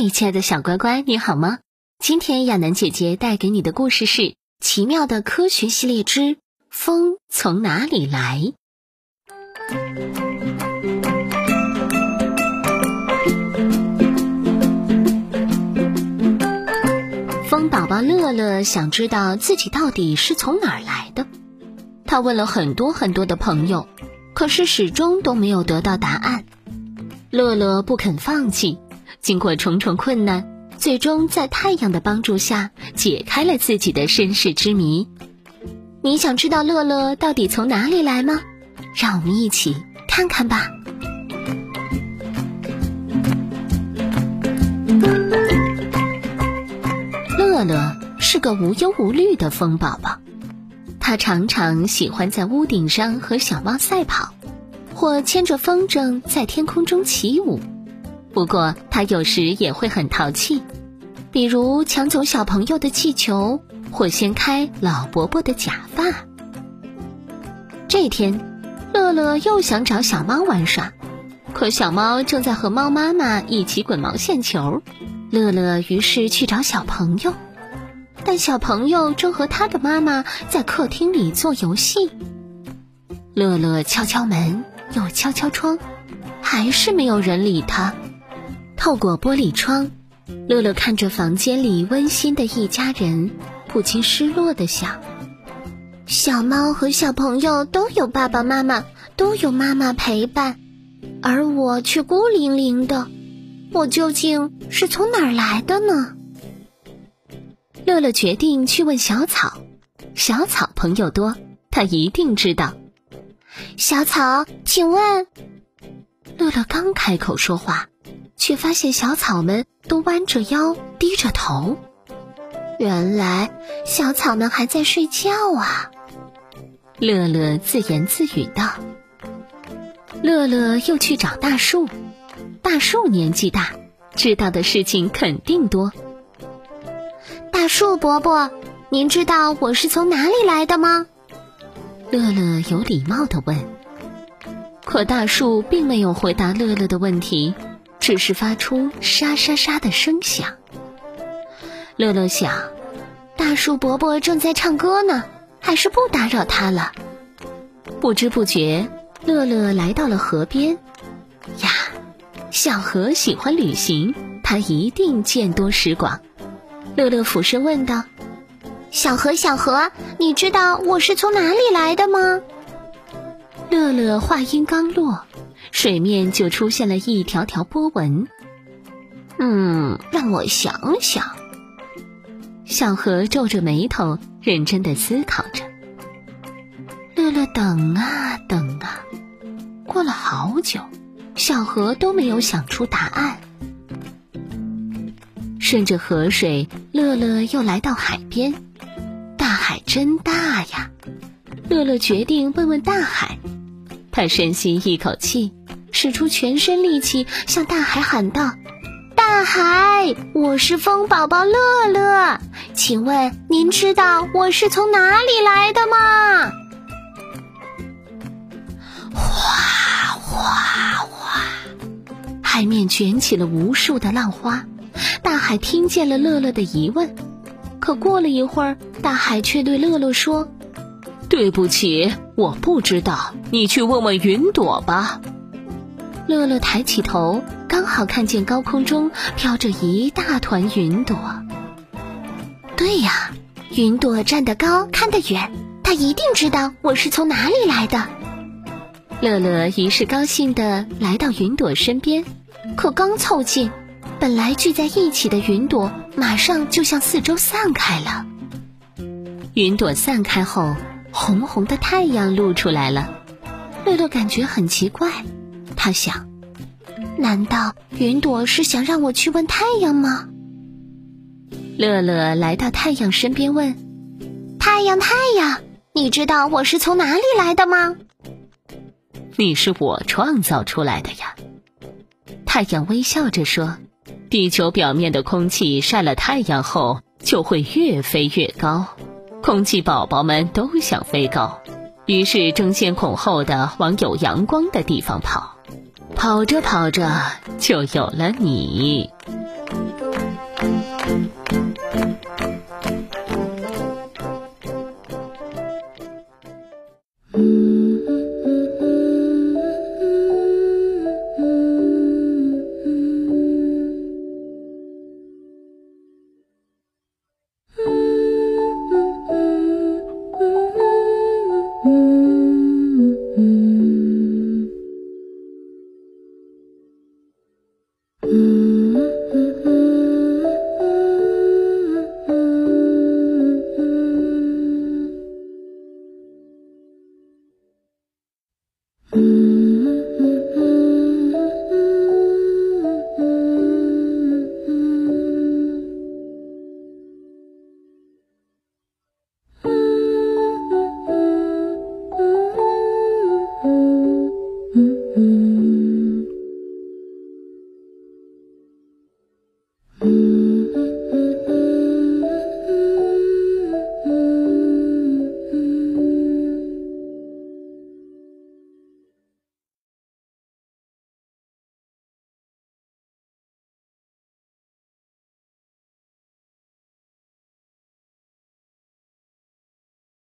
嗨，亲爱的小乖乖，你好吗？今天亚楠姐姐带给你的故事是《奇妙的科学系列之风从哪里来》。风宝宝乐乐想知道自己到底是从哪儿来的，他问了很多很多的朋友，可是始终都没有得到答案。乐乐不肯放弃，经过重重困难。最终在太阳的帮助下解开了自己的身世之谜。你想知道乐乐到底从哪里来吗？让我们一起看看吧。乐乐是个无忧无虑的风宝宝，他常常喜欢在屋顶上和小猫赛跑，或牵着风筝在天空中起舞。不过，他有时也会很淘气，比如抢走小朋友的气球，或掀开老伯伯的假发。这天，乐乐又想找小猫玩耍，可小猫正在和猫妈妈一起滚毛线球。乐乐于是去找小朋友，但小朋友正和他的妈妈在客厅里做游戏。乐乐敲敲门，又敲敲窗，还是没有人理他。透过玻璃窗，乐乐看着房间里温馨的一家人，不禁失落的想：小猫和小朋友都有爸爸妈妈，都有妈妈陪伴，而我却孤零零的。我究竟是从哪儿来的呢？乐乐决定去问小草，小草朋友多，他一定知道。小草，请问，乐乐刚开口说话。却发现小草们都弯着腰、低着头。原来小草们还在睡觉啊！乐乐自言自语道。乐乐又去找大树，大树年纪大，知道的事情肯定多。大树伯伯，您知道我是从哪里来的吗？乐乐有礼貌的问。可大树并没有回答乐乐的问题。只是发出沙沙沙的声响。乐乐想，大树伯伯正在唱歌呢，还是不打扰他了。不知不觉，乐乐来到了河边。呀，小河喜欢旅行，它一定见多识广。乐乐俯身问道：“小河，小河，你知道我是从哪里来的吗？”乐乐话音刚落。水面就出现了一条条波纹。嗯，让我想想。小河皱着眉头，认真的思考着。乐乐等啊等啊，过了好久，小河都没有想出答案。顺着河水，乐乐又来到海边。大海真大呀！乐乐决定问问大海。他深吸一口气。使出全身力气向大海喊道：“大海，我是风宝宝乐乐，请问您知道我是从哪里来的吗？”哗哗哗，海面卷起了无数的浪花。大海听见了乐乐的疑问，可过了一会儿，大海却对乐乐说：“对不起，我不知道，你去问问云朵吧。”乐乐抬起头，刚好看见高空中飘着一大团云朵。对呀，云朵站得高，看得远，它一定知道我是从哪里来的。乐乐于是高兴地来到云朵身边，可刚凑近，本来聚在一起的云朵马上就向四周散开了。云朵散开后，红红的太阳露出来了。乐乐感觉很奇怪。他想：难道云朵是想让我去问太阳吗？乐乐来到太阳身边问：“太阳，太阳，你知道我是从哪里来的吗？”“你是我创造出来的呀。”太阳微笑着说：“地球表面的空气晒了太阳后就会越飞越高，空气宝宝们都想飞高，于是争先恐后的往有阳光的地方跑，跑着跑着就有了你。嗯。